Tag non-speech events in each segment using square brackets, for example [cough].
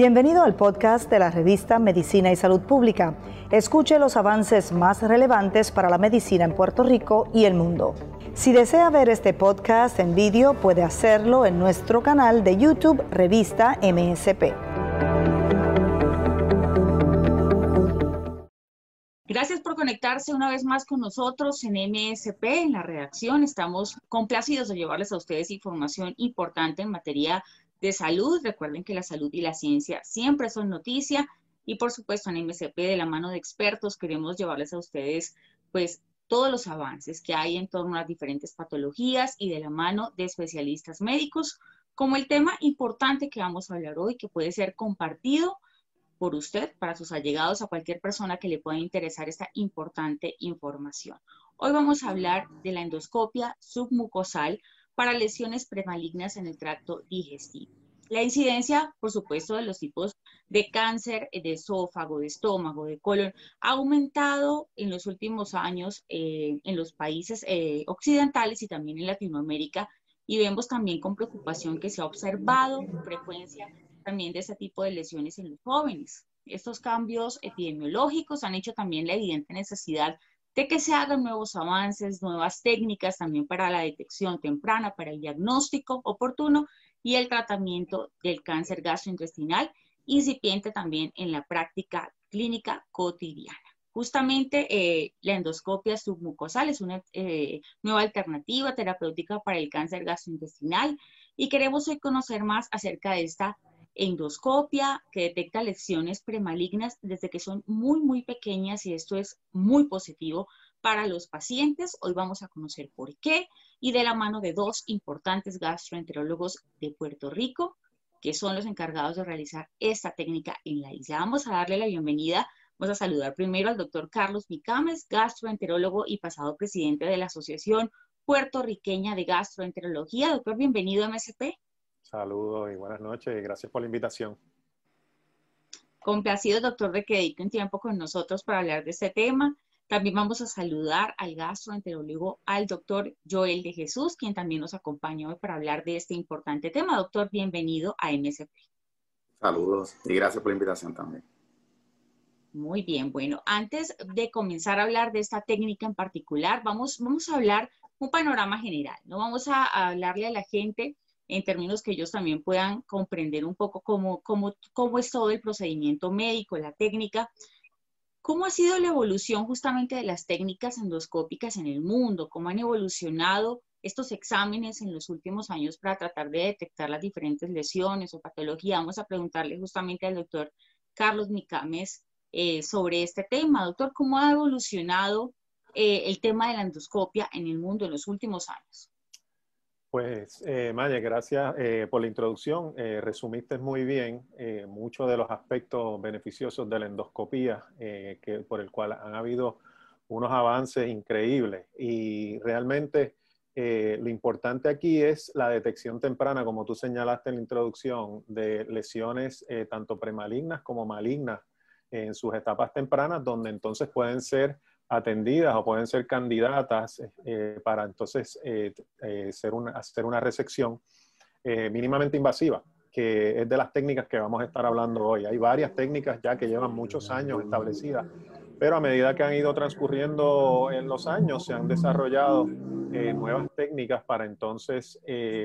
Bienvenido al podcast de la revista Medicina y Salud Pública. Escuche los avances más relevantes para la medicina en Puerto Rico y el mundo. Si desea ver este podcast en vídeo, puede hacerlo en nuestro canal de YouTube Revista MSP. Gracias por conectarse una vez más con nosotros en MSP, en la redacción. Estamos complacidos de llevarles a ustedes información importante en materia de salud. Recuerden que la salud y la ciencia siempre son noticia y por supuesto en MCP de la mano de expertos queremos llevarles a ustedes pues todos los avances que hay en torno a las diferentes patologías y de la mano de especialistas médicos, como el tema importante que vamos a hablar hoy, que puede ser compartido por usted, para sus allegados, a cualquier persona que le pueda interesar esta importante información. Hoy vamos a hablar de la endoscopia submucosal, para lesiones premalignas en el tracto digestivo. La incidencia, por supuesto, de los tipos de cáncer de esófago, de estómago, de colon, ha aumentado en los últimos años eh, en los países eh, occidentales y también en Latinoamérica. Y vemos también con preocupación que se ha observado frecuencia también de ese tipo de lesiones en los jóvenes. Estos cambios epidemiológicos han hecho también la evidente necesidad de que se hagan nuevos avances, nuevas técnicas también para la detección temprana, para el diagnóstico oportuno y el tratamiento del cáncer gastrointestinal incipiente también en la práctica clínica cotidiana. Justamente eh, la endoscopia submucosal es una eh, nueva alternativa terapéutica para el cáncer gastrointestinal y queremos hoy conocer más acerca de esta endoscopia que detecta lesiones premalignas desde que son muy, muy pequeñas y esto es muy positivo para los pacientes. Hoy vamos a conocer por qué y de la mano de dos importantes gastroenterólogos de Puerto Rico que son los encargados de realizar esta técnica en la isla. Vamos a darle la bienvenida. Vamos a saludar primero al doctor Carlos Micames, gastroenterólogo y pasado presidente de la Asociación Puertorriqueña de Gastroenterología. Doctor, bienvenido a MSP. Saludos y buenas noches y gracias por la invitación. Complacido, doctor, de que dedique un tiempo con nosotros para hablar de este tema. También vamos a saludar al gastroenterólogo, al doctor Joel de Jesús, quien también nos acompaña hoy para hablar de este importante tema. Doctor, bienvenido a MSP. Saludos y gracias por la invitación también. Muy bien, bueno, antes de comenzar a hablar de esta técnica en particular, vamos, vamos a hablar un panorama general, ¿no? Vamos a hablarle a la gente en términos que ellos también puedan comprender un poco cómo, cómo, cómo es todo el procedimiento médico, la técnica. ¿Cómo ha sido la evolución justamente de las técnicas endoscópicas en el mundo? ¿Cómo han evolucionado estos exámenes en los últimos años para tratar de detectar las diferentes lesiones o patologías? Vamos a preguntarle justamente al doctor Carlos Micames eh, sobre este tema. Doctor, ¿cómo ha evolucionado eh, el tema de la endoscopia en el mundo en los últimos años? Pues, eh, Maya, gracias eh, por la introducción. Eh, resumiste muy bien eh, muchos de los aspectos beneficiosos de la endoscopía, que, por el cual han habido unos avances increíbles. Y realmente lo importante aquí es la detección temprana, como tú señalaste en la introducción, de lesiones tanto premalignas como malignas en sus etapas tempranas, donde entonces pueden ser atendidas o pueden ser candidatas eh, para entonces eh, eh, hacer una resección mínimamente invasiva, que es de las técnicas que vamos a estar hablando hoy. Hay varias técnicas ya que llevan muchos años establecidas, pero a medida que han ido transcurriendo en los años, se han desarrollado nuevas técnicas para entonces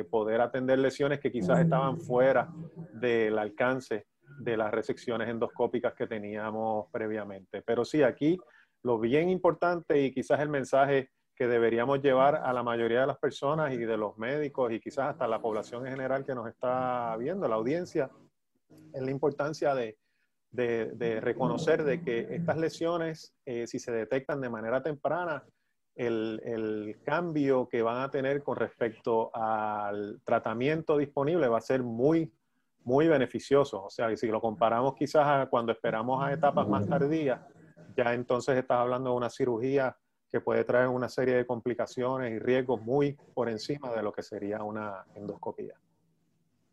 poder atender lesiones que quizás estaban fuera del alcance de las resecciones endoscópicas que teníamos previamente. Pero sí, aquí lo bien importante y quizás el mensaje que deberíamos llevar a la mayoría de las personas y de los médicos y quizás hasta la población en general que nos está viendo, la audiencia, es la importancia de, reconocer de que estas lesiones, eh, si se detectan de manera temprana, el, el, cambio que van a tener con respecto al tratamiento disponible va a ser muy, muy beneficioso. O sea, si lo comparamos quizás a cuando esperamos a etapas más tardías, ya entonces estás hablando de una cirugía que puede traer una serie de complicaciones y riesgos muy por encima de lo que sería una endoscopía.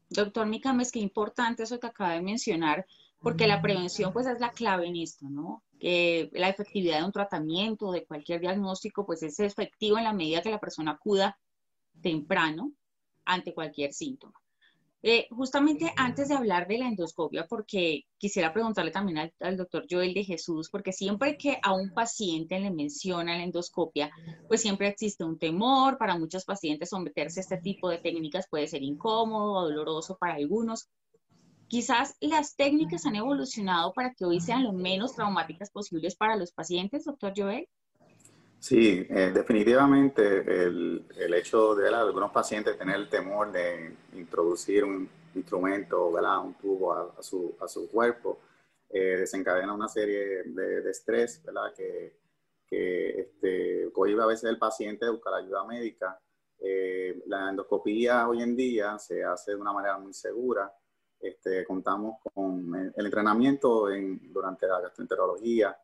Doctor Micames, qué importante eso que acaba de mencionar, porque la prevención pues es la clave en esto, ¿no? Que la efectividad de un tratamiento, de cualquier diagnóstico, pues es efectivo en la medida que la persona acuda temprano ante cualquier síntoma. Eh, justamente antes de hablar de la endoscopia, porque quisiera preguntarle también al, doctor Joel de Jesús, porque siempre que a un paciente le menciona la endoscopia, pues siempre existe un temor. Para muchos pacientes someterse a este tipo de técnicas puede ser incómodo o doloroso para algunos. Quizás las técnicas han evolucionado para que hoy sean lo menos traumáticas posibles para los pacientes, doctor Joel. Sí, eh, definitivamente el, el, hecho de algunos pacientes tener el temor de introducir un instrumento, ¿verdad? un tubo a, su, a su, cuerpo, eh, desencadena una serie de, de estrés ¿verdad? que, que este, cohibe a veces el paciente de buscar ayuda médica. Eh, la endoscopía hoy en día se hace de una manera muy segura. Este, contamos con el, entrenamiento en, durante la gastroenterología,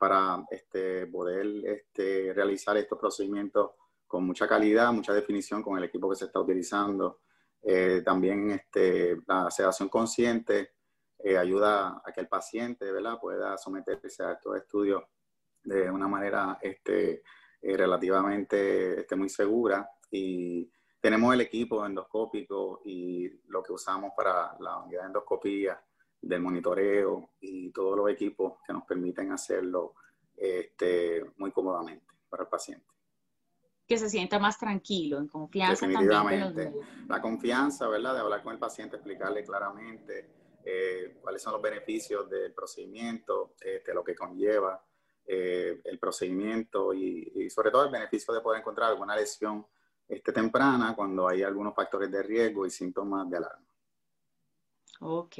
para este, poder este, realizar estos procedimientos con mucha calidad, mucha definición con el equipo que se está utilizando. Eh, también este, la sedación consciente eh, ayuda a que el paciente ¿verdad? pueda someterse a estos estudios de una manera este, eh, relativamente este, muy segura. Y tenemos el equipo endoscópico y lo que usamos para la unidad de endoscopía del monitoreo y todos los equipos que nos permiten hacerlo este, muy cómodamente para el paciente. Que se sienta más tranquilo, en confianza Definitivamente. la confianza, ¿verdad? De hablar con el paciente, explicarle claramente eh, cuáles son los beneficios del procedimiento, este, lo que conlleva eh, el procedimiento y, y, sobre todo el beneficio de poder encontrar alguna lesión este, temprana cuando hay algunos factores de riesgo y síntomas de alarma. Ok.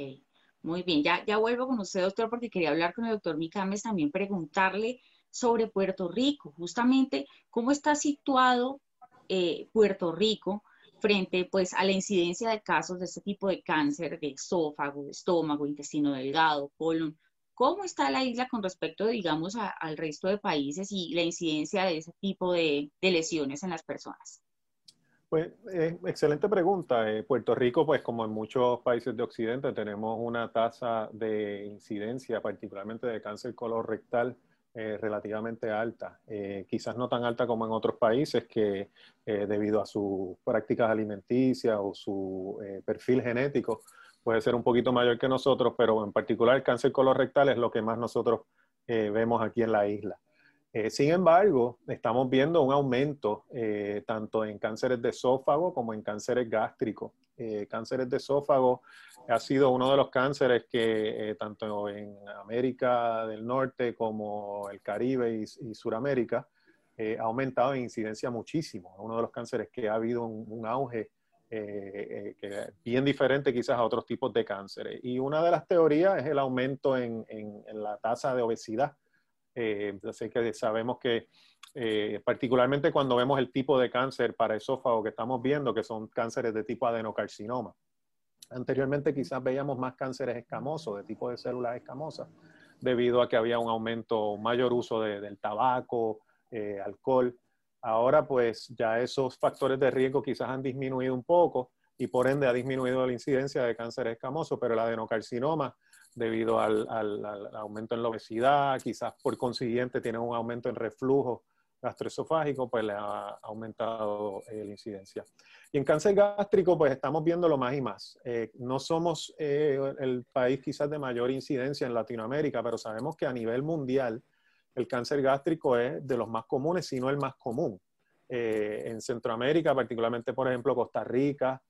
Muy bien, ya, ya vuelvo con usted, doctor, porque quería hablar con el doctor Micames, también preguntarle sobre Puerto Rico, justamente cómo está situado eh, Puerto Rico frente pues a la incidencia de casos de este tipo de cáncer de esófago, estómago, intestino delgado, colon. ¿Cómo está la isla con respecto, digamos, al resto de países y la incidencia de ese tipo de lesiones en las personas? Pues eh, excelente pregunta. Eh, Puerto Rico, pues como en muchos países de Occidente, tenemos una tasa de incidencia, particularmente de cáncer colorectal, eh, relativamente alta. quizás no tan alta como en otros países que debido a sus prácticas alimenticias o su perfil genético puede ser un poquito mayor que nosotros, pero en particular el cáncer colorectal es lo que más nosotros vemos aquí en la isla. Eh, sin embargo, estamos viendo un aumento eh, tanto en cánceres de esófago como en cánceres gástricos. Eh, cánceres de esófago ha sido uno de los cánceres que tanto en América del Norte como el Caribe y, y Suramérica ha aumentado en incidencia muchísimo. Uno de los cánceres que ha habido un, auge que bien diferente quizás a otros tipos de cánceres. Y una de las teorías es el aumento en, en la tasa de obesidad eh, así que sabemos que eh, particularmente cuando vemos el tipo de cáncer para esófago que estamos viendo, que son cánceres de tipo adenocarcinoma. Anteriormente quizás veíamos más cánceres escamosos, de tipo de células escamosas, debido a que había un aumento, un mayor uso del tabaco, eh, alcohol. Ahora pues ya esos factores de riesgo quizás han disminuido un poco y por ende ha disminuido la incidencia de cáncer escamoso, pero el adenocarcinoma debido al, aumento en la obesidad, quizás por consiguiente tiene un aumento en reflujo gastroesofágico, pues le ha aumentado eh, la incidencia. Y en cáncer gástrico, pues estamos viendo más y más. Eh, no somos eh, el país quizás de mayor incidencia en Latinoamérica, pero sabemos que a nivel mundial el cáncer gástrico es de los más comunes, si no el más común. en Centroamérica, particularmente, por ejemplo, Costa Rica,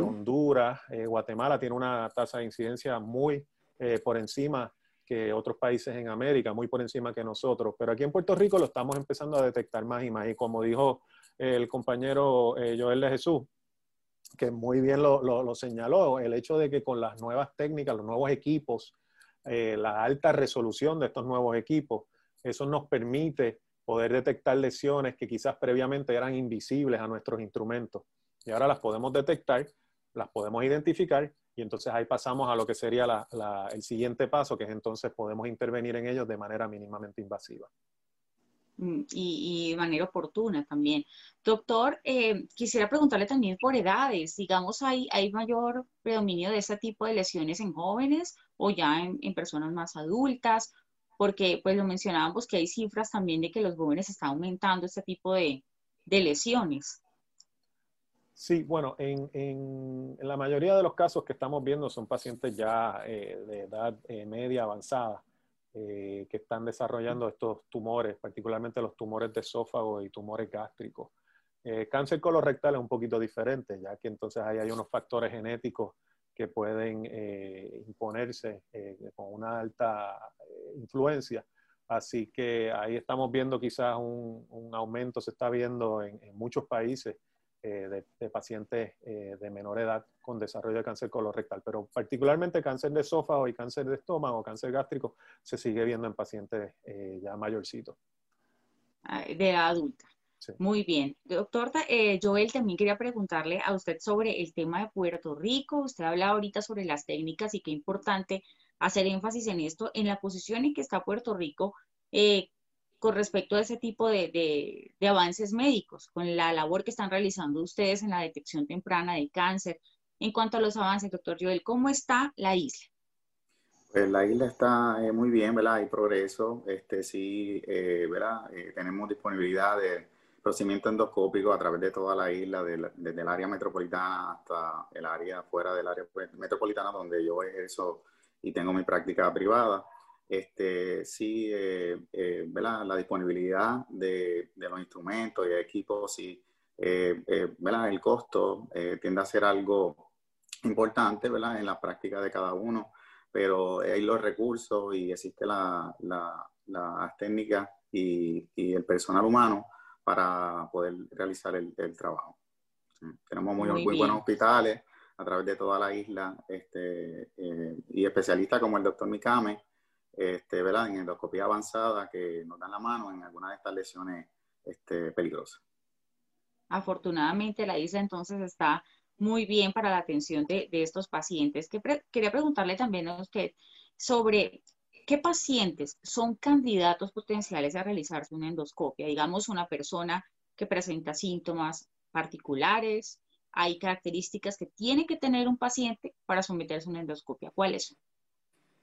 Honduras, Guatemala, tiene una tasa de incidencia muy eh, por encima que otros países en América, muy por encima que nosotros. Pero aquí en Puerto Rico lo estamos empezando a detectar más y más. Y como dijo el compañero eh, Joel de Jesús, que muy bien lo, lo, señaló, el hecho de que con las nuevas técnicas, los nuevos equipos, eh, la alta resolución de estos nuevos equipos, eso nos permite poder detectar lesiones que quizás previamente eran invisibles a nuestros instrumentos. Y ahora las podemos detectar, las podemos identificar y entonces ahí pasamos a lo que sería el siguiente paso, que es entonces podemos intervenir en ellos de manera mínimamente invasiva. Mm, y, de manera oportuna también. Doctor, eh, quisiera preguntarle también por edades. Digamos, ¿hay, ¿hay mayor predominio de este tipo de lesiones en jóvenes o ya en, personas más adultas? Porque, pues lo mencionábamos que hay cifras también de que los jóvenes están aumentando este tipo de, de lesiones. Sí, bueno, en, la mayoría de los casos que estamos viendo son pacientes ya de edad media avanzada. que están desarrollando estos tumores, particularmente los tumores de esófago y tumores gástricos. Eh, cáncer colorectal es un poquito diferente, ya que entonces ahí hay unos factores genéticos que pueden eh, imponerse eh, con una alta influencia. Así que ahí estamos viendo quizás un, aumento, se está viendo en, muchos países de, pacientes de menor edad con desarrollo de cáncer colorectal, pero particularmente cáncer de esófago y cáncer de estómago, cáncer gástrico, se sigue viendo en pacientes ya mayorcitos. Ah, de adulta. Muy bien. Doctor eh, Joel, también quería preguntarle a usted sobre el tema de Puerto Rico. Usted habla ahorita sobre las técnicas y qué importante hacer énfasis en esto, en la posición en que está Puerto Rico eh, con respecto a ese tipo de, avances médicos, con la labor que están realizando ustedes en la detección temprana de cáncer. En cuanto a los avances, doctor Joel, ¿cómo está la isla? Pues la isla está eh, muy bien, ¿verdad? Hay progreso. Este, sí, ¿verdad? tenemos disponibilidad de procedimiento endoscópico a través de toda la isla, desde el área metropolitana hasta el área fuera del área metropolitana donde yo ejerzo y tengo mi práctica privada. Este, sí, eh, eh, la disponibilidad de, de, los instrumentos y equipos, sí, eh, el costo tiende a ser algo importante ¿verdad? en la práctica de cada uno, pero hay los recursos y existe la, la, las técnicas y, y el personal humano para poder realizar el, trabajo. Tenemos muy, muy, buenos hospitales a través de toda la isla este, eh, y especialistas como el doctor Mikame, este, ¿verdad? en endoscopía avanzada que nos dan la mano en algunas de estas lesiones este, peligrosas. Afortunadamente la isla entonces está muy bien para la atención de, de estos pacientes. Que quería preguntarle también a usted sobre ¿Qué pacientes son candidatos potenciales a realizarse una endoscopia? Digamos, una persona que presenta síntomas particulares, hay características que tiene que tener un paciente para someterse a una endoscopia. ¿Cuáles son?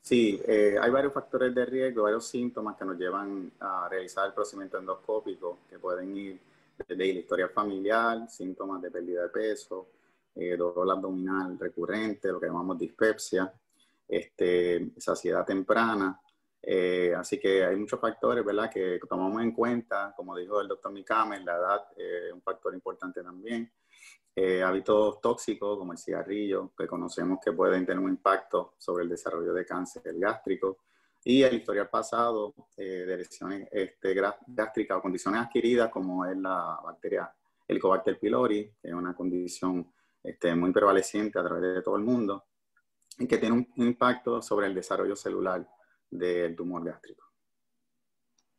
Sí, eh, hay varios factores de riesgo, varios síntomas que nos llevan a realizar el procedimiento endoscópico, que pueden ir desde la historia familiar, síntomas de pérdida de peso, eh, dolor abdominal recurrente, lo que llamamos dispepsia, este, saciedad temprana. Eh, así que hay muchos factores, ¿verdad?, que tomamos en cuenta. Como dijo el doctor Mikame, la edad es un factor importante también. Eh, hábitos tóxicos como el cigarrillo, que conocemos que pueden tener un impacto sobre el desarrollo de cáncer gástrico. Y el historial pasado eh, de lesiones este, gástricas o condiciones adquiridas, como es la bacteria Helicobacter pylori, que es una condición este, muy prevaleciente a través de todo el mundo y que tiene un impacto sobre el desarrollo celular del tumor gástrico.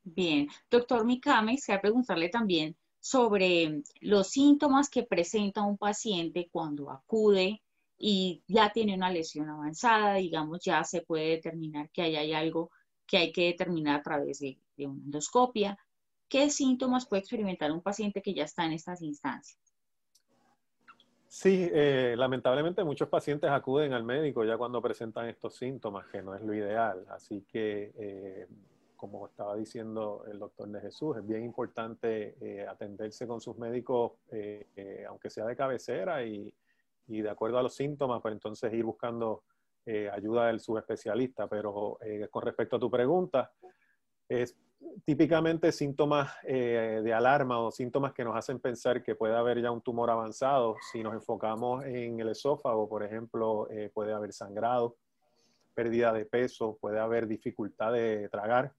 Bien, doctor Mikame, quisiera preguntarle también sobre los síntomas que presenta un paciente cuando acude y ya tiene una lesión avanzada, digamos, ya se puede determinar que hay algo que hay que determinar a través de, de una endoscopia. ¿Qué síntomas puede experimentar un paciente que ya está en estas instancias? Sí, eh, lamentablemente muchos pacientes acuden al médico ya cuando presentan estos síntomas, que no es lo ideal. Así que, eh, como estaba diciendo el doctor de Jesús, es bien importante eh, atenderse con sus médicos, aunque sea de cabecera y, y, de acuerdo a los síntomas, pues entonces ir buscando ayuda del subespecialista. Pero con respecto a tu pregunta, es típicamente síntomas eh, de alarma o síntomas que nos hacen pensar que puede haber ya un tumor avanzado. Si nos enfocamos en el esófago, por ejemplo, eh, puede haber sangrado, pérdida de peso, puede haber dificultad de tragar.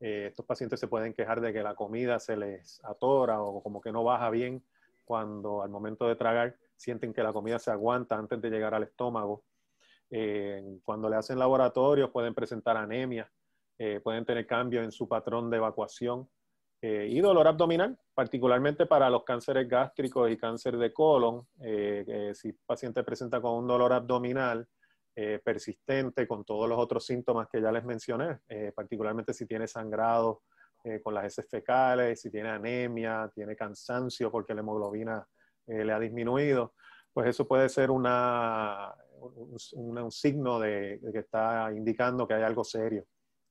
Eh, estos pacientes se pueden quejar de que la comida se les atora o como que no baja bien cuando al momento de tragar sienten que la comida se aguanta antes de llegar al estómago. cuando le hacen laboratorios pueden presentar anemia eh, pueden tener cambios en su patrón de evacuación eh, y dolor abdominal, particularmente para los cánceres gástricos y cáncer de colon. Eh, si el paciente presenta con un dolor abdominal persistente, con todos los otros síntomas que ya les mencioné, particularmente si tiene sangrado con las heces fecales, si tiene anemia, tiene cansancio porque la hemoglobina le ha disminuido, pues eso puede ser una, un, signo de, que está indicando que hay algo serio.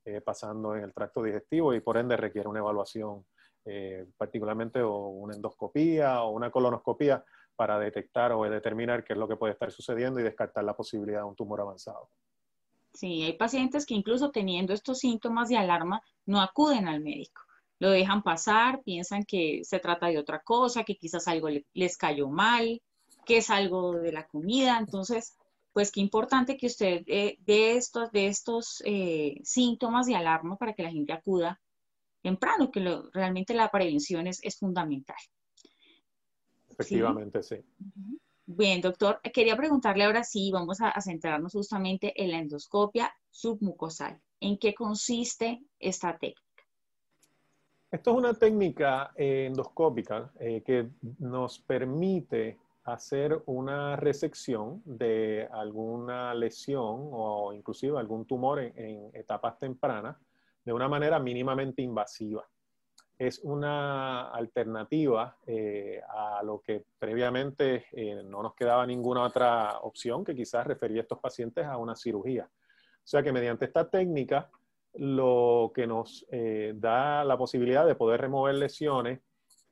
Eh, pasando en el tracto digestivo y por ende requiere una evaluación, eh, particularmente o una endoscopía o una colonoscopía para detectar o determinar qué es lo que puede estar sucediendo y descartar la posibilidad de un tumor avanzado. Sí, hay pacientes que incluso teniendo estos síntomas de alarma no acuden al médico. Lo dejan pasar, piensan que se trata de otra cosa, que quizás algo les cayó mal, que es algo de la comida. Entonces, pues qué importante que usted eh, dé estos, de estos eh, síntomas de alarma para que la gente acuda temprano, que realmente la prevención es, es fundamental. Efectivamente, sí. Bien, doctor, quería preguntarle ahora sí, vamos a, centrarnos justamente en la endoscopia submucosal. ¿En qué consiste esta técnica? Esto es una técnica eh, endoscópica eh, que nos permite hacer una resección de alguna lesión o inclusive algún tumor en etapas tempranas de una manera mínimamente invasiva es una alternativa eh, a lo que previamente eh, no nos quedaba ninguna otra opción que quizás refería a estos pacientes a una cirugía. O sea que mediante esta técnica lo que nos eh, da la posibilidad de poder remover lesiones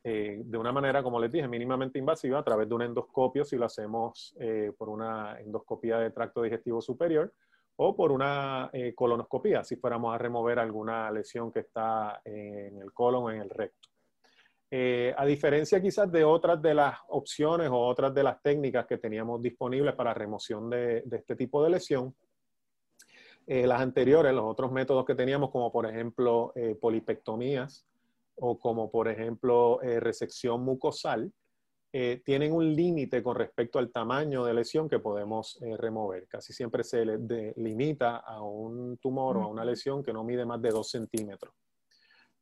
de una manera, como les dije, mínimamente invasiva a través de un endoscopio si lo hacemos por una endoscopía de tracto digestivo superior o por una eh, colonoscopía, si fuéramos a remover alguna lesión que está en el colon o en el recto. Eh, a diferencia quizás de otras de las opciones o otras de las técnicas que teníamos disponibles para remoción de, este tipo de lesión, eh, las anteriores, los otros métodos que teníamos, como por ejemplo polipectomías o como por ejemplo resección mucosal, eh, tienen un límite con respecto al tamaño de lesión que podemos eh, remover. Casi siempre se limita a un tumor o a una lesión que no mide más de 2 centímetros.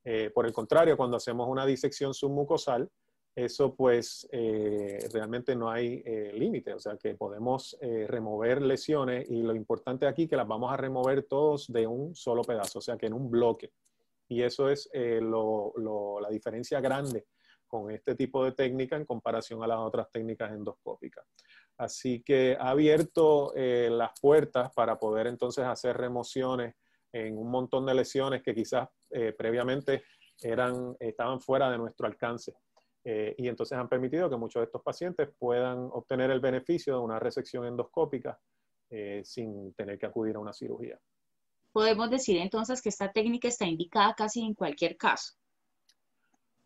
Eh, por el contrario, cuando hacemos una disección submucosal, eso pues realmente no hay límite, o sea que podemos remover lesiones y lo importante aquí es que las vamos a remover todos de un solo pedazo, o sea que en un bloque. Y eso es la diferencia grande con este tipo de técnica en comparación a las otras técnicas endoscópicas. Así que ha abierto eh, las puertas para poder entonces hacer remociones en un montón de lesiones que quizás eh, previamente eran, estaban fuera de nuestro alcance. Eh, y entonces han permitido que muchos de estos pacientes puedan obtener el beneficio de una resección endoscópica sin tener que acudir a una cirugía. Podemos decir entonces que esta técnica está indicada casi en cualquier caso.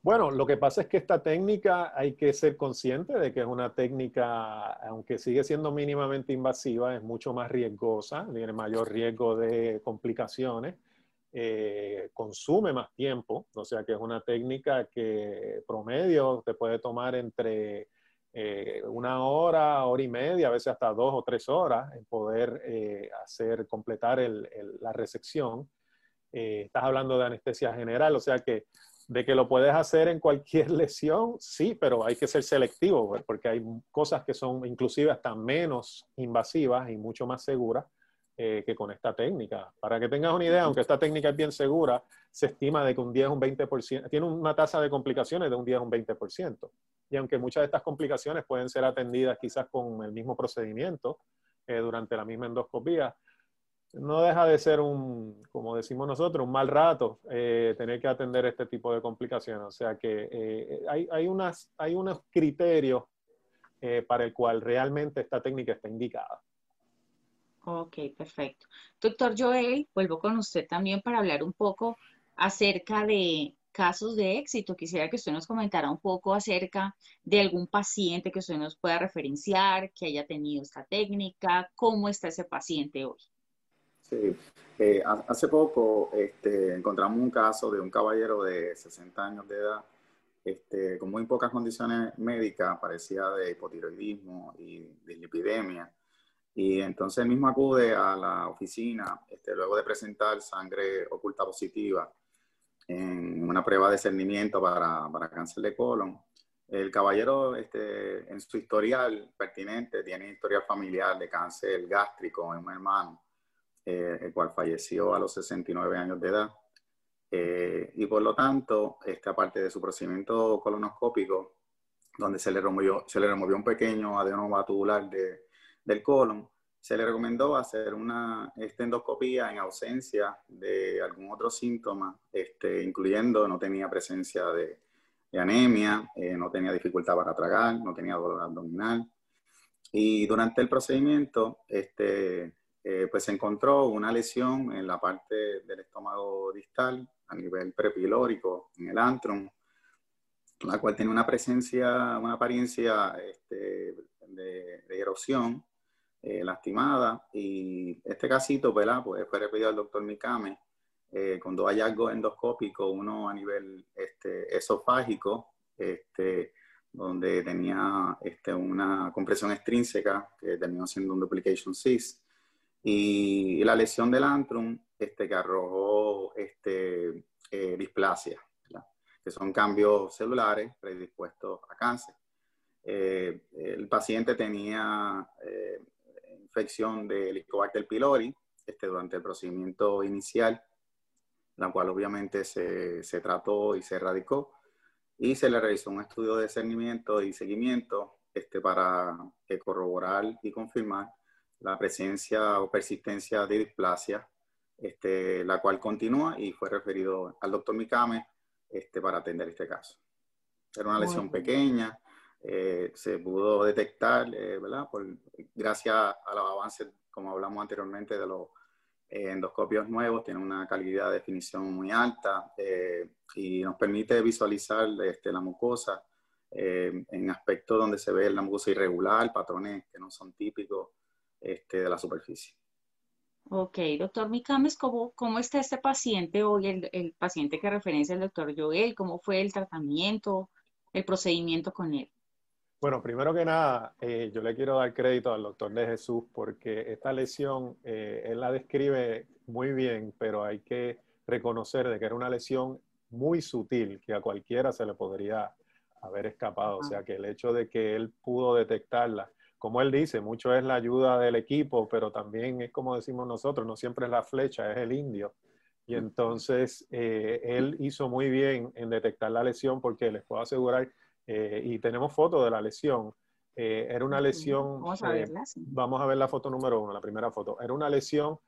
Bueno, lo que pasa es que esta técnica hay que ser consciente de que es una técnica, aunque sigue siendo mínimamente invasiva, es mucho más riesgosa, tiene mayor riesgo de complicaciones, eh, consume más tiempo, o sea que es una técnica que promedio te puede tomar entre eh, una hora, hora y media, a veces hasta dos o tres horas en poder eh, hacer, completar la resección. estás hablando de anestesia general, o sea que de que lo puedes hacer en cualquier [laughs] lesión, sí, pero hay que ser selectivo, pues, porque hay cosas que son inclusive hasta menos invasivas y mucho más seguras eh, que con esta técnica. Para que tengas una idea, aunque esta técnica es bien segura, se estima de que un 10 o un 20%, tiene una tasa de complicaciones de un 10 o un 20%. Y aunque muchas de estas complicaciones pueden ser atendidas quizás con el mismo procedimiento eh, durante la misma endoscopía, no deja de ser un, como decimos nosotros, un mal rato eh, tener que atender este tipo de complicaciones. O sea que eh, hay, hay, unas, hay unos criterios eh, para el cual realmente esta técnica está indicada. Ok, perfecto. Doctor Joel, vuelvo con usted también para hablar un poco acerca de casos de éxito. Quisiera que usted nos comentara un poco acerca de algún paciente que usted nos pueda referenciar, que haya tenido esta técnica, cómo está ese paciente hoy. Sí, eh, hace poco este, encontramos un caso de un caballero de 60 años de edad este, con muy pocas condiciones médicas, parecía de hipotiroidismo y dislipidemia. Y entonces él mismo acude a la oficina este, luego de presentar sangre oculta positiva en una prueba de cernimiento para, para cáncer de colon. El caballero, este, en su historial pertinente, tiene historial familiar de cáncer gástrico en un hermano eh, el cual falleció a los 69 años de edad. Eh, y por lo tanto, esta aparte de su procedimiento colonoscópico, donde se le removió, se le removió un pequeño adenoma tubular de, del colon, se le recomendó hacer una endoscopía en ausencia de algún otro síntoma, este, incluyendo no tenía presencia de, anemia, no tenía dificultad para tragar, no tenía dolor abdominal. Y durante el procedimiento, este, pues se encontró una lesión en la parte del estómago distal a nivel prepilórico, en el antrum, la cual tiene una presencia, una apariencia este, de, erosión eh, lastimada. Y este casito, ¿verdad? Pues fue repetido al doctor Mikame eh, con dos hallazgos endoscópicos, uno a nivel este, esofágico, este, donde tenía una compresión extrínseca que terminó siendo un duplication cyst, y, la lesión del antrum este, que arrojó este, eh, displasia que son cambios celulares predispuestos a cáncer. Eh, el paciente tenía eh, infección de Helicobacter pylori este, durante el procedimiento inicial, la cual obviamente se, se, trató y se erradicó, y se le realizó un estudio de discernimiento y seguimiento este, para corroborar y confirmar la presencia o persistencia de displasia, este, la cual continúa y fue referido al doctor Mikame este, para atender este caso. Era una lesión pequeña, eh, se pudo detectar, eh, ¿verdad? gracias a los avances, como hablamos anteriormente, de los eh, endoscopios nuevos, tiene una calidad de definición muy alta y nos permite visualizar este, la mucosa en aspectos donde se ve la mucosa irregular, patrones que no son típicos este, de la superficie. Ok, doctor Micames, ¿cómo, ¿cómo está este paciente hoy, el, el, paciente que referencia el doctor Joel? ¿Cómo fue el tratamiento, el procedimiento con él? Bueno, primero que nada, eh, yo le quiero dar crédito al doctor de Jesús porque esta lesión, eh, él la describe muy bien, pero hay que reconocer de que era una lesión muy sutil que a cualquiera se le podría haber escapado. O sea, que el hecho de que él pudo detectarla como él dice, mucho es la ayuda del equipo, pero también es como decimos nosotros, no siempre es la flecha, es el indio. Y entonces eh, él hizo muy bien en detectar la lesión porque les puedo asegurar, eh, y tenemos fotos de la lesión, eh, era una lesión, vamos a, verla, vamos a ver la foto número uno, la primera foto, era una lesión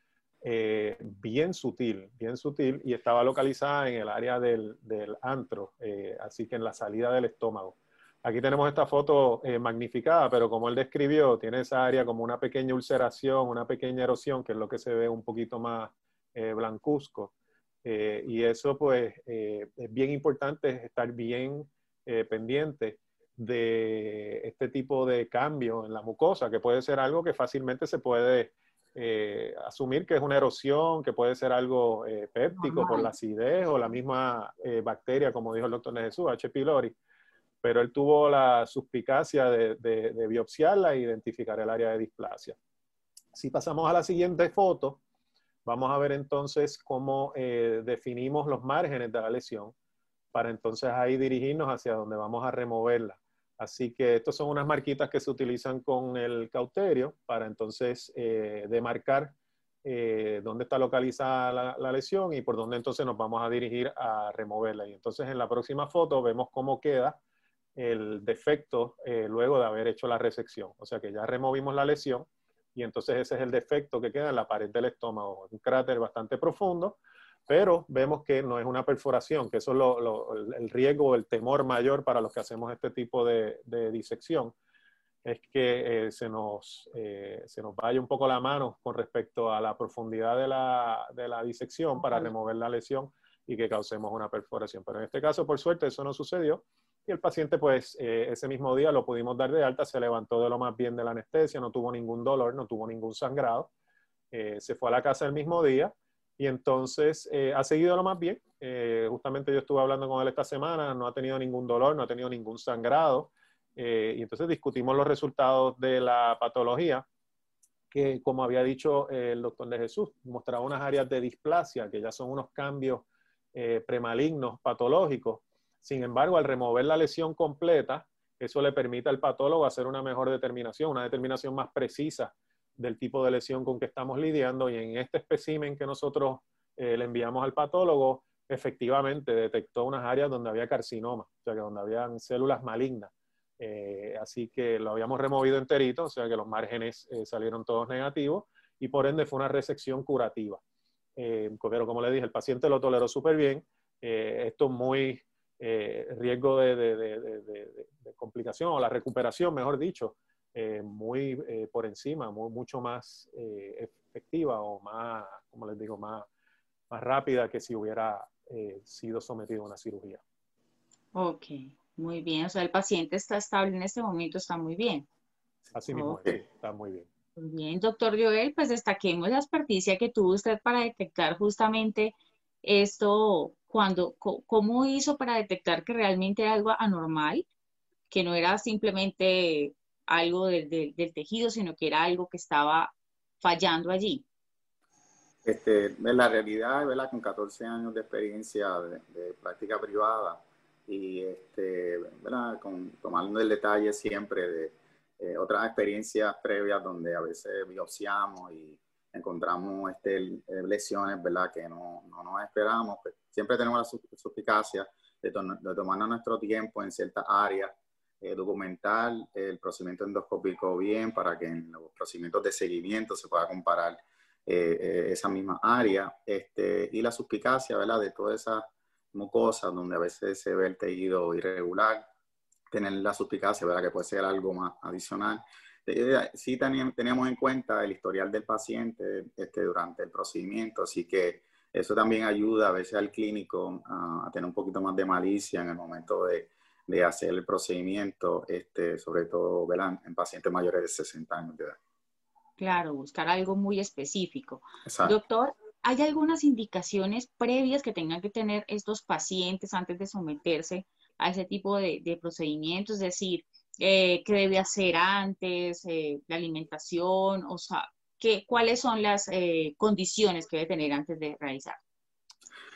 bien sutil, bien sutil y estaba localizada en el área del, del antro, así que en la salida del estómago. Aquí tenemos esta foto eh, magnificada, pero como él describió, tiene esa área como una pequeña ulceración, una pequeña erosión, que es lo que se ve un poquito más eh, blancuzco. Eh, y eso pues es bien importante estar bien pendiente de este tipo de cambio en la mucosa, que puede ser algo que fácilmente se puede asumir que es una erosión, que puede ser algo péptico por la acidez o la misma bacteria, como dijo el doctor Jesús, H. pylori pero él tuvo la suspicacia de, biopsiarla e identificar el área de displasia. Si pasamos a la siguiente foto, vamos a ver entonces cómo eh, definimos los márgenes de la lesión para entonces ahí dirigirnos hacia donde vamos a removerla. Así que estas son unas marquitas que se utilizan con el cauterio para entonces eh, demarcar eh, dónde está localizada la, la, lesión y por dónde entonces nos vamos a dirigir a removerla. Y entonces en la próxima foto vemos cómo queda el defecto eh, luego de haber hecho la resección. O sea que ya removimos la lesión y entonces ese es el defecto que queda en la pared del estómago. Un cráter bastante profundo, pero vemos que no es una perforación, que eso es lo, el riesgo, el temor mayor para los que hacemos este tipo de, disección, es que eh, se, nos, eh, se nos vaya un poco la mano con respecto a la profundidad de la, de la disección para remover la lesión y que causemos una perforación. Pero en este caso, por suerte, eso no sucedió y el paciente, pues, eh, ese mismo día lo pudimos dar de alta, se levantó de lo más bien de la anestesia, no tuvo ningún dolor, no tuvo ningún sangrado. Eh, se fue a la casa el mismo día y entonces eh, ha seguido lo más bien. justamente yo estuve hablando con él esta semana, no ha tenido ningún dolor, no ha tenido ningún sangrado. y entonces discutimos los resultados de la patología, que como había dicho el doctor de Jesús, mostraba unas áreas de displasia, que ya son unos cambios premalignos patológicos sin embargo, al remover la lesión completa, eso le permite al patólogo hacer una mejor determinación, una determinación más precisa del tipo de lesión con que estamos lidiando. Y en este espécimen que nosotros eh, le enviamos al patólogo, efectivamente detectó unas áreas donde había carcinoma, o sea, que donde habían células malignas. Eh, así que lo habíamos removido enterito, o sea que los márgenes eh, salieron todos negativos y por ende fue una resección curativa. pero como le dije, el paciente lo toleró súper bien. esto muy riesgo de, complicación o la recuperación, mejor dicho, muy por encima, mucho más efectiva o más, como les digo, más, más rápida que si hubiera sido sometido a una cirugía. Ok, muy bien. O sea, el paciente está estable en este momento, está muy bien. Así mismo, está muy bien. Muy bien, doctor Joel, pues destaquemos la experticia que tuvo usted para detectar justamente esto, cuando, cómo hizo para detectar que realmente era algo anormal, que no era simplemente algo del tejido, sino que era algo que estaba fallando allí. Este, la realidad, ¿verdad? con 14 años de experiencia de práctica privada, y este, ¿verdad? Con, tomando el detalle siempre de eh, otras experiencias previas donde a veces biopsiamos y encontramos este, eh, lesiones ¿verdad? que no, no nos esperamos, pues siempre tenemos la suspicacia de, de tomar nuestro tiempo en ciertas áreas, eh, documentar el procedimiento endoscópico bien para que en los procedimientos de seguimiento se pueda comparar esa misma área este, y la suspicacia ¿verdad? de todas esas mucosas, donde a veces se ve el tejido irregular, tener la suspicacia, ¿verdad? Que puede ser algo más adicional. Eh, sí teníamos en cuenta el historial del paciente este, durante el procedimiento, así que eso también ayuda a veces al clínico a, tener un poquito más de malicia en el momento de, de hacer el procedimiento, este, sobre todo ¿verdad? en pacientes mayores de 60 años de edad. Claro, buscar algo muy específico. Doctor, ¿Hay algunas indicaciones previas que tengan que tener estos pacientes antes de someterse a ese tipo de, procedimientos? Es decir, eh, ¿qué debe hacer antes? Eh, ¿La alimentación? O sea, ¿qué, ¿cuáles son las eh, condiciones que debe tener antes de realizar?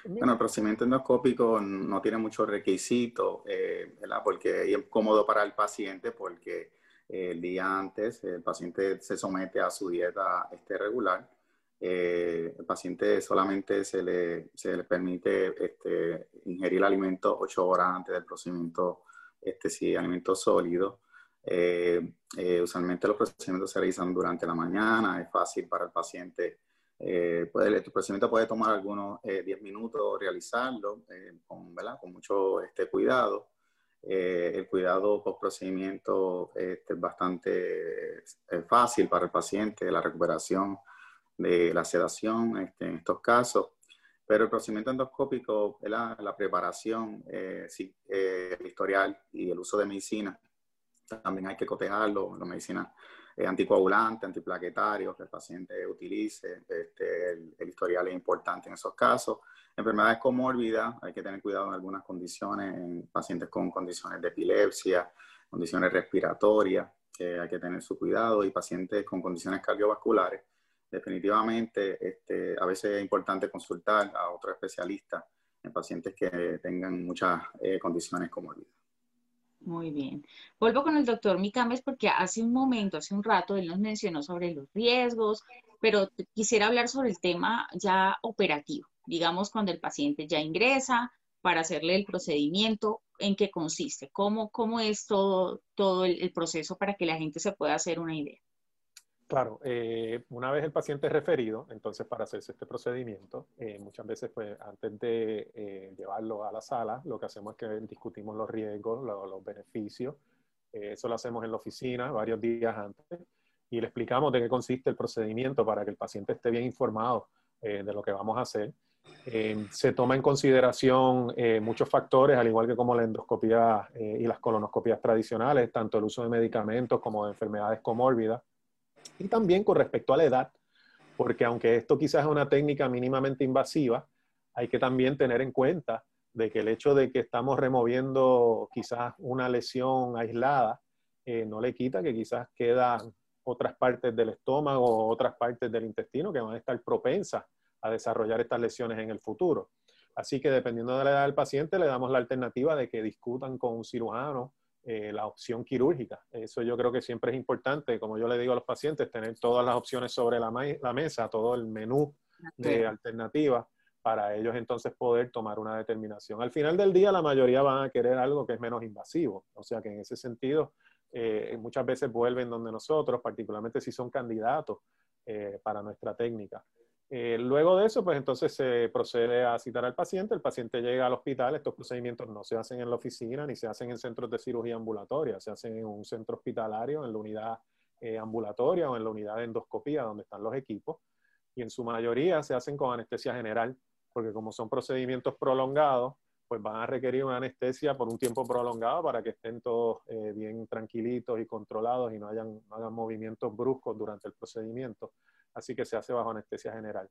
Bueno, el procedimiento endoscópico no tiene muchos requisitos, ¿verdad? Porque es cómodo para el paciente porque el día antes el paciente se somete a su dieta este, regular eh, el paciente solamente se le, se le permite este, ingerir alimento ocho horas antes del procedimiento, este, sí, alimentos sólidos. Eh, eh, usualmente los procedimientos se realizan durante la mañana, es fácil para el paciente. puede, el procedimiento puede tomar algunos 10 minutos realizarlo con, con mucho este, cuidado. el cuidado post procedimiento este, es bastante fácil para el paciente, la recuperación de la sedación este, en estos casos. Pero el procedimiento endoscópico, la, preparación, eh, eh, el historial y el uso de medicina, también hay que cotejarlo, la medicina eh, anticoagulante, antiplaquetario, que el paciente utilice. Este, el, historial es importante en esos casos. Enfermedades comórbidas, hay que tener cuidado en algunas condiciones, en pacientes con condiciones de epilepsia, condiciones respiratorias, hay que tener su cuidado, y pacientes con condiciones cardiovasculares definitivamente este, a veces es importante consultar a otro especialista en pacientes que tengan muchas eh, condiciones comórbidas. Muy bien. Vuelvo con el doctor Micames porque hace un momento, hace un rato, él nos mencionó sobre los riesgos, pero quisiera hablar sobre el tema ya operativo. Digamos, cuando el paciente ya ingresa para hacerle el procedimiento, ¿en qué consiste? ¿Cómo, cómo es todo, todo el proceso para que la gente se pueda hacer una idea? Claro, eh, una vez el paciente es referido, entonces para hacerse este procedimiento, eh, muchas veces pues antes de eh, llevarlo a la sala, lo que hacemos es que discutimos los riesgos, los beneficios. eso lo hacemos en la oficina varios días antes y le explicamos de qué consiste el procedimiento para que el paciente esté bien informado de lo que vamos a hacer. se toma en consideración muchos factores, al igual que como la endoscopía y las colonoscopías tradicionales, tanto el uso de medicamentos como de enfermedades comórbidas y también con respecto a la edad, porque aunque esto quizás es una técnica mínimamente invasiva, hay que también tener en cuenta de que el hecho de que estamos removiendo quizás una lesión aislada eh, no le quita que quizás quedan otras partes del estómago o otras partes del intestino que van a estar propensas a desarrollar estas lesiones en el futuro. Así que dependiendo de la edad del paciente, le damos la alternativa de que discutan con un cirujano eh, la opción quirúrgica. Eso yo creo que siempre es importante, como yo le digo a los pacientes, tener todas las opciones sobre la, mesa, todo el menú de alternativas para ellos entonces poder tomar una determinación. Al final del día la mayoría van a querer algo que es menos invasivo, o sea que en ese sentido eh, muchas veces vuelven donde nosotros, particularmente si son candidatos eh, para nuestra técnica. Eh, luego de eso, pues entonces se procede a citar al paciente, el paciente llega al hospital, estos procedimientos no se hacen en la oficina ni se hacen en centros de cirugía ambulatoria, se hacen en un centro hospitalario, en la unidad eh, ambulatoria o en la unidad de endoscopía donde están los equipos, y en su mayoría se hacen con anestesia general, porque como son procedimientos prolongados, pues van a requerir una anestesia por un tiempo prolongado para que estén todos eh, bien tranquilitos y controlados y no, hayan, no hagan movimientos bruscos durante el procedimiento así que se hace bajo anestesia general.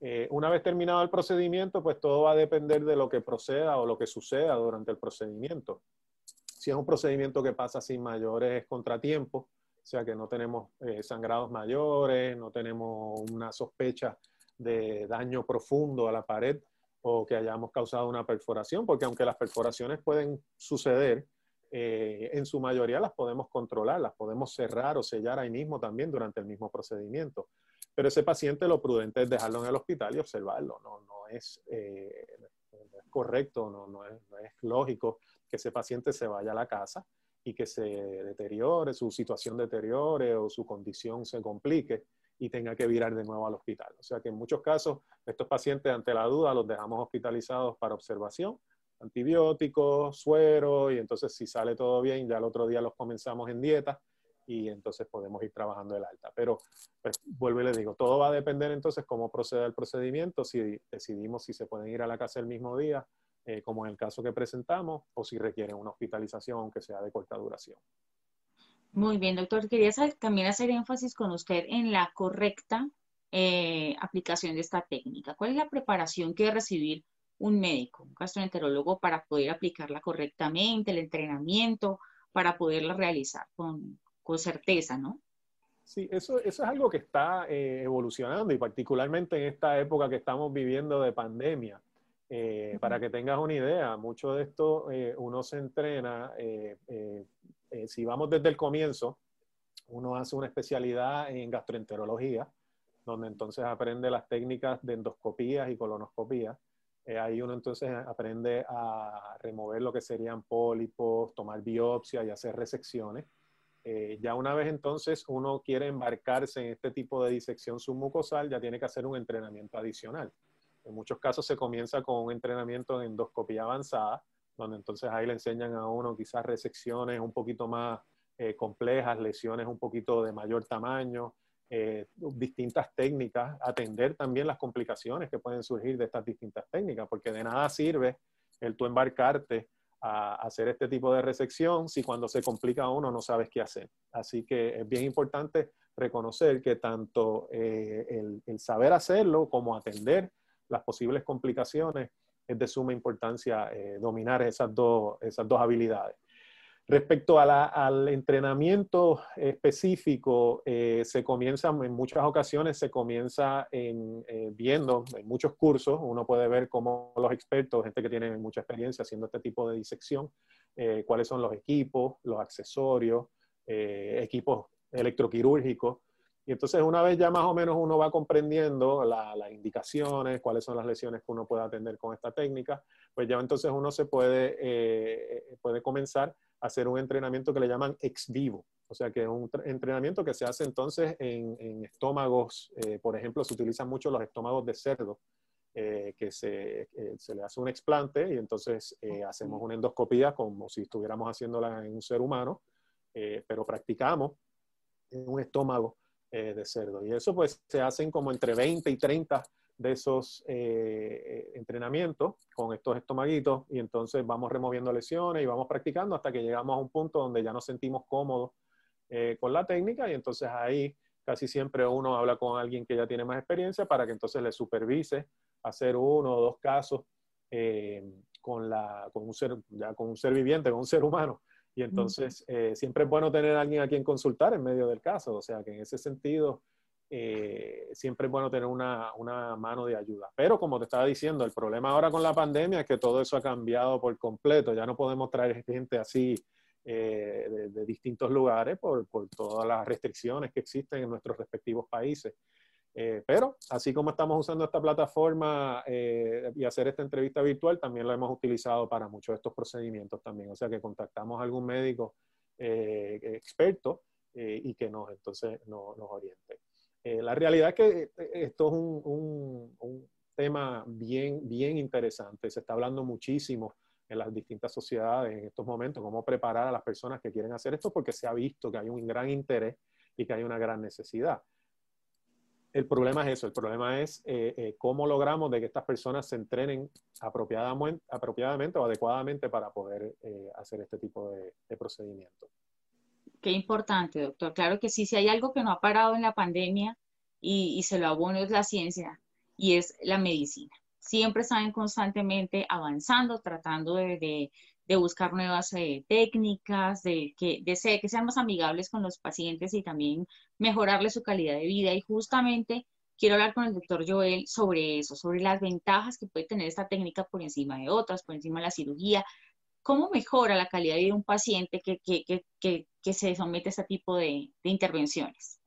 Eh, una vez terminado el procedimiento, pues todo va a depender de lo que proceda o lo que suceda durante el procedimiento. Si es un procedimiento que pasa sin mayores contratiempos, o sea que no tenemos eh, sangrados mayores, no tenemos una sospecha de daño profundo a la pared o que hayamos causado una perforación, porque aunque las perforaciones pueden suceder, eh, en su mayoría las podemos controlar, las podemos cerrar o sellar ahí mismo también durante el mismo procedimiento. Pero ese paciente lo prudente es dejarlo en el hospital y observarlo. No, no, es, eh, correcto, no, no, es, lógico que ese paciente se vaya a la casa y que se deteriore, su situación deteriore o su condición se complique y tenga que virar de nuevo al hospital. O sea que en muchos casos estos pacientes ante la duda los dejamos hospitalizados para observación, antibióticos, suero y entonces si sale todo bien ya el otro día los comenzamos en dieta y entonces podemos ir trabajando el alta. Pero pues, vuelvo y le digo, todo va a depender entonces cómo procede el procedimiento, si decidimos si se pueden ir a la casa el mismo día, eh, como en el caso que presentamos, o si requieren una hospitalización, aunque sea de corta duración. Muy bien, doctor. Quería también hacer énfasis con usted en la correcta eh, aplicación de esta técnica. ¿Cuál es la preparación que debe recibir un médico, un gastroenterólogo, para poder aplicarla correctamente, el entrenamiento, para poderla realizar con, con certeza, ¿no? Sí, eso, eso es algo que está eh, evolucionando y particularmente en esta época que estamos viviendo de pandemia. Eh, para que tengas una idea, mucho de esto eh, uno se entrena, si vamos desde el comienzo, uno hace una especialidad en gastroenterología, donde entonces aprende las técnicas de endoscopía y colonoscopía. ahí uno entonces aprende a remover lo que serían pólipos, tomar biopsia y hacer resecciones. Eh, ya una vez entonces uno quiere embarcarse en este tipo de disección submucosal, ya tiene que hacer un entrenamiento adicional. En muchos casos se comienza con un entrenamiento de endoscopía avanzada, donde entonces ahí le enseñan a uno quizás resecciones un poquito más eh, complejas, lesiones un poquito de mayor tamaño, eh, distintas técnicas, atender también las complicaciones que pueden surgir de estas distintas técnicas, porque de nada sirve el tú embarcarte a hacer este tipo de resección si cuando se complica uno no sabes qué hacer. Así que es bien importante reconocer que tanto eh, el, saber hacerlo como atender las posibles complicaciones es de suma importancia eh, dominar esas esas dos habilidades. Respecto al entrenamiento específico, eh, se comienza en muchas ocasiones, se comienza en, eh, viendo en muchos cursos, uno puede ver cómo los expertos, gente que tiene mucha experiencia haciendo este tipo de disección, eh, cuáles son los equipos, los accesorios, equipos electroquirúrgicos. Y entonces una vez ya más o menos uno va comprendiendo las indicaciones, cuáles son las lesiones que uno puede atender con esta técnica, pues ya entonces uno se puede, puede comenzar hacer un entrenamiento que le llaman ex vivo. O sea, que es un entrenamiento que se hace entonces en, estómagos, eh, por ejemplo, se utilizan mucho los estómagos de cerdo, eh, que se, eh, se, le hace un explante y entonces hacemos una endoscopía como si estuviéramos haciéndola en un ser humano, pero practicamos en un estómago de cerdo. Y eso pues se hacen como entre 20 y 30 de esos eh, entrenamientos con estos estomaguitos y entonces vamos removiendo lesiones y vamos practicando hasta que llegamos a un punto donde ya nos sentimos cómodos eh, con la técnica y entonces ahí casi siempre uno habla con alguien que ya tiene más experiencia para que entonces le supervise hacer uno o dos casos eh, con, la, con, un ser, ya con un ser viviente, con un ser humano. Y entonces siempre es bueno tener a alguien a quien consultar en medio del caso. O sea que en ese sentido eh, siempre es bueno tener una, una, mano de ayuda. Pero como te estaba diciendo, el problema ahora con la pandemia es que todo eso ha cambiado por completo. Ya no podemos traer gente así eh, de, distintos lugares por, por, todas las restricciones que existen en nuestros respectivos países. Eh, pero así como estamos usando esta plataforma y hacer esta entrevista virtual, también la hemos utilizado para muchos de estos procedimientos también. O sea que contactamos a algún médico experto y que nos entonces nos oriente. la realidad es que esto es un, un, tema bien, bien interesante. Se está hablando muchísimo en las distintas sociedades en estos momentos, cómo preparar a las personas que quieren hacer esto, porque se ha visto que hay un gran interés y que hay una gran necesidad. El problema es eso, el problema es eh, eh, cómo logramos de que estas personas se entrenen apropiadamente, apropiadamente o adecuadamente para poder eh, hacer este tipo de, de procedimientos. Qué importante, doctor. Claro que sí, si hay algo que no ha parado en la pandemia y, y se lo abono es la ciencia y es la medicina siempre están constantemente avanzando, tratando de, buscar nuevas eh, técnicas, de que, de que sean más amigables con los pacientes y también mejorarle su calidad de vida. Y justamente quiero hablar con el doctor Joel sobre eso, sobre las ventajas que puede tener esta técnica por encima de otras, por encima de la cirugía. ¿Cómo mejora la calidad de vida de un paciente que, que, se somete a este tipo de intervenciones?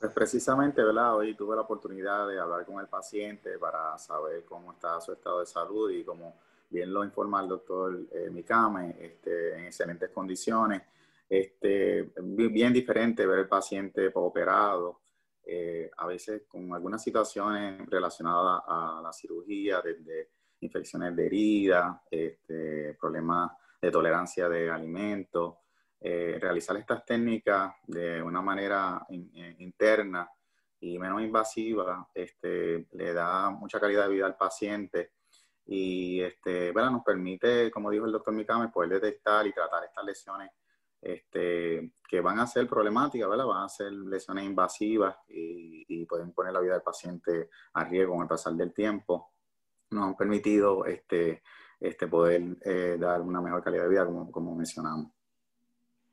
Pues precisamente, ¿verdad? Hoy tuve la oportunidad de hablar con el paciente para saber cómo está su estado de salud y como bien lo informa el doctor eh, Mikame, este, en excelentes condiciones. Este, bien diferente ver el paciente operado, eh, a veces con algunas situaciones relacionadas a la cirugía, desde infecciones de herida, este, problemas de tolerancia de alimentos, eh, realizar estas técnicas de una manera eh, interna y menos invasiva este, le da mucha calidad de vida al paciente y este, nos permite, como dijo el doctor Mikame, poder detectar y tratar estas lesiones este, que van a ser problemáticas, ¿verdad? van a ser lesiones invasivas y, pueden poner la vida del paciente a riesgo con el pasar del tiempo. Nos han permitido este, este, poder eh, dar una mejor calidad de vida, como, como mencionamos.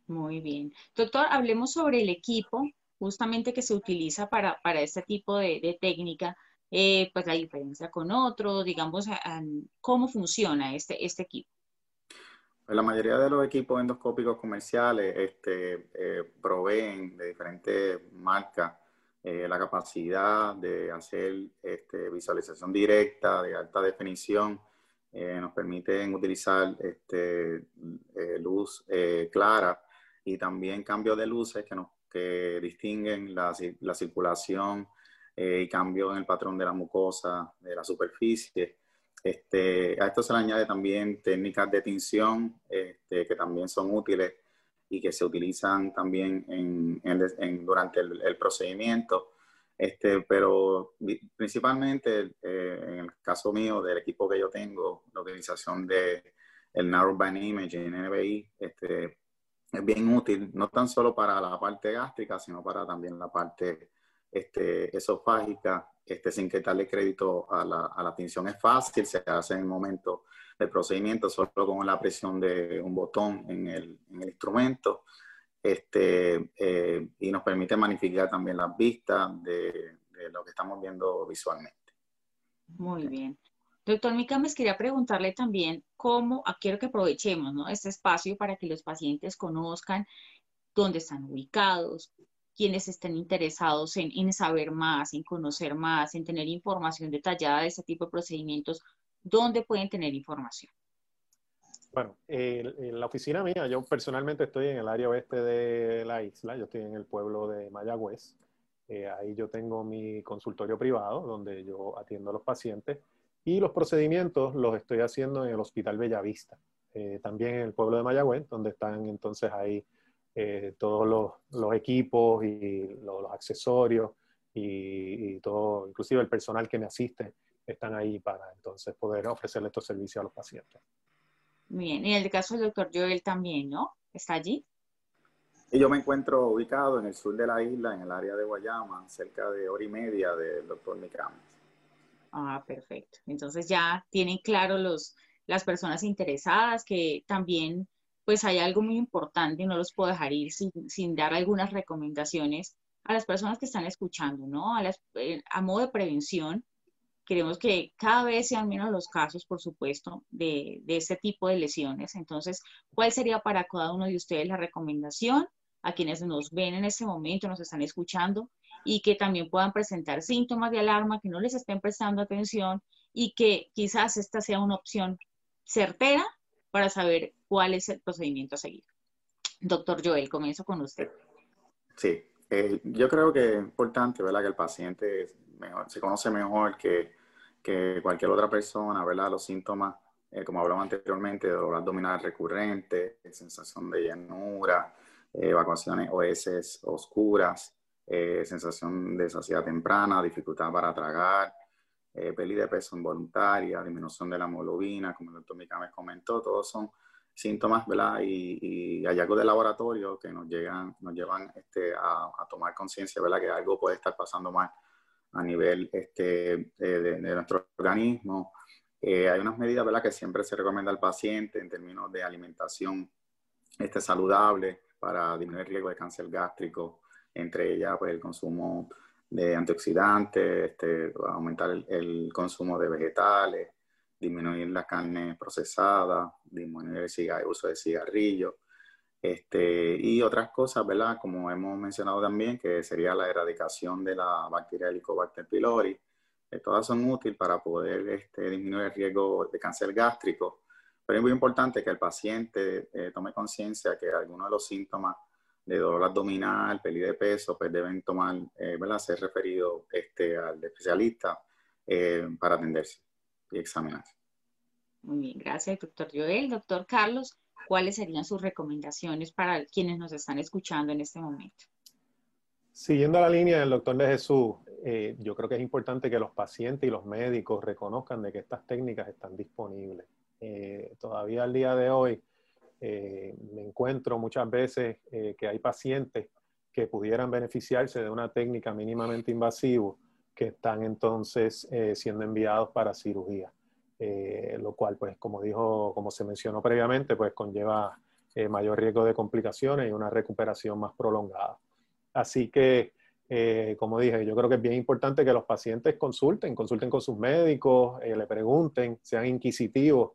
Muy bien. Doctor, hablemos sobre el equipo justamente que se utiliza para, este tipo de, técnica, eh, pues la diferencia con otro, digamos, cómo funciona este, este equipo. Pues la mayoría de los equipos endoscópicos comerciales este, eh, proveen de diferentes marcas eh, la capacidad de hacer este, visualización directa de alta definición. nos permiten utilizar este, luz clara y también cambio de luces que, nos, que distinguen la, la circulación eh, y cambio en el patrón de la mucosa, de la superficie. Este, a esto se le añade también técnicas de tinción este, que también son útiles y que se utilizan también en, en, durante el, procedimiento. Este, pero principalmente eh, en el caso mío, del equipo que yo tengo, la utilización de el Narrowband Imaging, NBI, este, es bien útil, no tan solo para la parte gástrica, sino para también la parte este, esofágica, este, sin quitarle crédito a la, a la tinción. Es fácil, se hace en el momento del procedimiento, solo con la presión de un botón en el, en el instrumento. Este, eh, y nos permite magnificar también las vistas de, lo que estamos viendo visualmente. Muy bien. Doctor Micames, quería preguntarle también cómo, quiero que aprovechemos ¿no? este espacio para que los pacientes conozcan dónde están ubicados, quienes estén interesados en, en, saber más, en conocer más, en tener información detallada de este tipo de procedimientos, ¿dónde pueden tener información? Bueno, en la oficina mía, yo personalmente estoy en el área oeste de la isla, yo estoy en el pueblo de Mayagüez. Eh, ahí yo tengo mi consultorio privado donde yo atiendo a los pacientes y los procedimientos los estoy haciendo en el Hospital Bellavista, eh, también en el pueblo de Mayagüez, donde están entonces ahí eh, todos los, los, equipos y los, accesorios y, todo, inclusive el personal que me asiste, están ahí para entonces poder ofrecerle estos servicios a los pacientes. Bien, y en el caso del doctor Joel también, ¿no? ¿Está allí? Y yo me encuentro ubicado en el sur de la isla, en el área de Guayama, cerca de hora y media del doctor Micames. Ah, perfecto. Entonces ya tienen claro los, las personas interesadas que también pues hay algo muy importante y no los puedo dejar ir sin, sin dar algunas recomendaciones a las personas que están escuchando, ¿no? A, las, eh, a modo de prevención, queremos que cada vez sean menos los casos, por supuesto, de, de este tipo de lesiones. Entonces, ¿cuál sería para cada uno de ustedes la recomendación? A quienes nos ven en este momento, nos están escuchando, y que también puedan presentar síntomas de alarma, que no les estén prestando atención y que quizás esta sea una opción certera para saber cuál es el procedimiento a seguir. Doctor Joel, comienzo con usted. Sí, Eh, yo creo que es importante, ¿verdad? Que el paciente se conoce mejor que, que, cualquier otra persona, ¿verdad? Los síntomas, eh, como hablamos anteriormente, dolor abdominal recurrente, sensación de llenura, evacuaciones o heces oscuras, sensación de saciedad temprana, dificultad para tragar, pérdida de peso involuntaria, disminución de la hemoglobina, como el doctor Mica me comentó, todos son síntomas ¿verdad? Y, y, hallazgos de laboratorio que nos, llegan, nos llevan este, a, tomar conciencia ¿verdad? que algo puede estar pasando mal a nivel este, de, nuestro organismo. Eh, hay unas medidas ¿verdad? que siempre se recomienda al paciente en términos de alimentación este, saludable para disminuir el riesgo de cáncer gástrico, entre ellas pues, el consumo de antioxidantes, este, aumentar el, el consumo de vegetales, disminuir la carne procesada, disminuir el, uso de cigarrillos, este, y otras cosas, ¿verdad? Como hemos mencionado también, que sería la erradicación de la bacteria Helicobacter pylori. que todas son útiles para poder este, disminuir el riesgo de cáncer gástrico. Pero es muy importante que el paciente eh, tome conciencia que algunos de los síntomas de dolor abdominal, pérdida de peso, pues deben tomar, eh, ¿verdad? Ser referidos este, al especialista eh, para atenderse y examinarse. Muy bien, gracias, doctor Joel. Doctor Carlos, ¿cuáles serían sus recomendaciones para quienes nos están escuchando en este momento? Siguiendo la línea del doctor de Jesús, eh, yo creo que es importante que los pacientes y los médicos reconozcan de que estas técnicas están disponibles. Eh, todavía al día de hoy eh, me encuentro muchas veces que hay pacientes que pudieran beneficiarse de una técnica mínimamente invasiva que están entonces eh, siendo enviados para cirugía, eh, lo cual, pues, como dijo, como se mencionó previamente, pues conlleva eh, mayor riesgo de complicaciones y una recuperación más prolongada. Así que, como dije, yo creo que es bien importante que los pacientes consulten, consulten con sus médicos, le pregunten, sean inquisitivos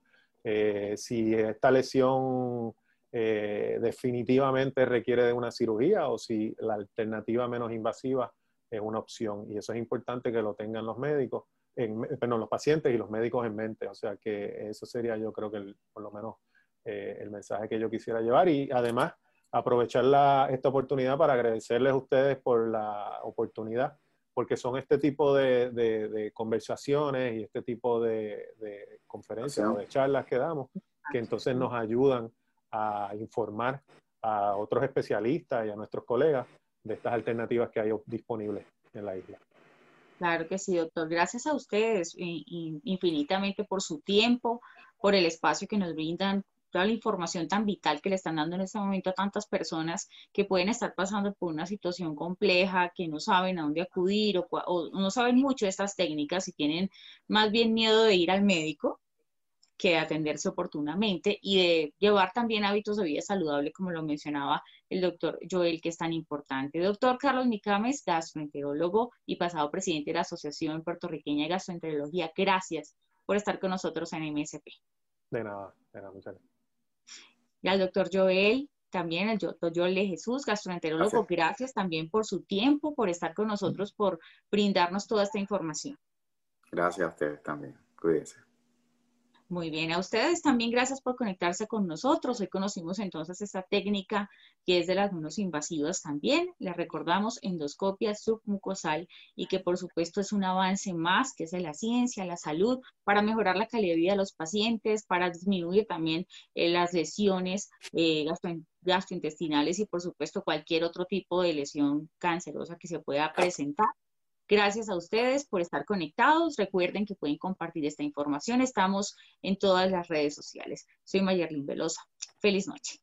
si esta lesión definitivamente requiere de una cirugía o si la alternativa menos invasiva es una opción. Y eso es importante que lo tengan los médicos, en, perdón, los pacientes y los médicos en mente. O sea que eso sería yo creo que por lo menos eh, el mensaje que yo quisiera llevar. Y además aprovechar la, esta oportunidad para agradecerles a ustedes por la oportunidad, porque son este tipo de, de, conversaciones y este tipo de, de conferencias o de charlas que damos, que entonces nos ayudan a informar a otros especialistas y a nuestros colegas de estas alternativas que hay disponibles en la isla. Claro que sí, doctor. Gracias a ustedes infinitamente por su tiempo, por el espacio que nos brindan, toda la información tan vital que le están dando en este momento a tantas personas que pueden estar pasando por una situación compleja, que no saben a dónde acudir o, o no saben mucho de estas técnicas y tienen más bien miedo de ir al médico que atenderse oportunamente y de llevar también hábitos de vida saludable, como lo mencionaba el doctor Joel, que es tan importante. Doctor Carlos Micames, gastroenterólogo y pasado presidente de la Asociación Puertorriqueña de Gastroenterología, gracias por estar con nosotros en MSP. De nada, de nada, muchas gracias. Y al doctor Joel, también el doctor Joel de Jesús, gastroenterólogo, gracias también por su tiempo, por estar con nosotros, por brindarnos toda esta información. Gracias a ustedes también. Cuídense. Muy bien, a ustedes también gracias por conectarse con nosotros. Hoy conocimos entonces esta técnica que es de las manos invasivas también. La recordamos endoscopia submucosal y que por supuesto es un avance más que es de la ciencia, la salud, para mejorar la calidad de vida de los pacientes, para disminuir también eh, las lesiones eh, gastrointestinales y por supuesto cualquier otro tipo de lesión cancerosa que se pueda presentar. Gracias a ustedes por estar conectados. Recuerden que pueden compartir esta información. Estamos en todas las redes sociales. Soy Mayerlin Velosa. Feliz noche.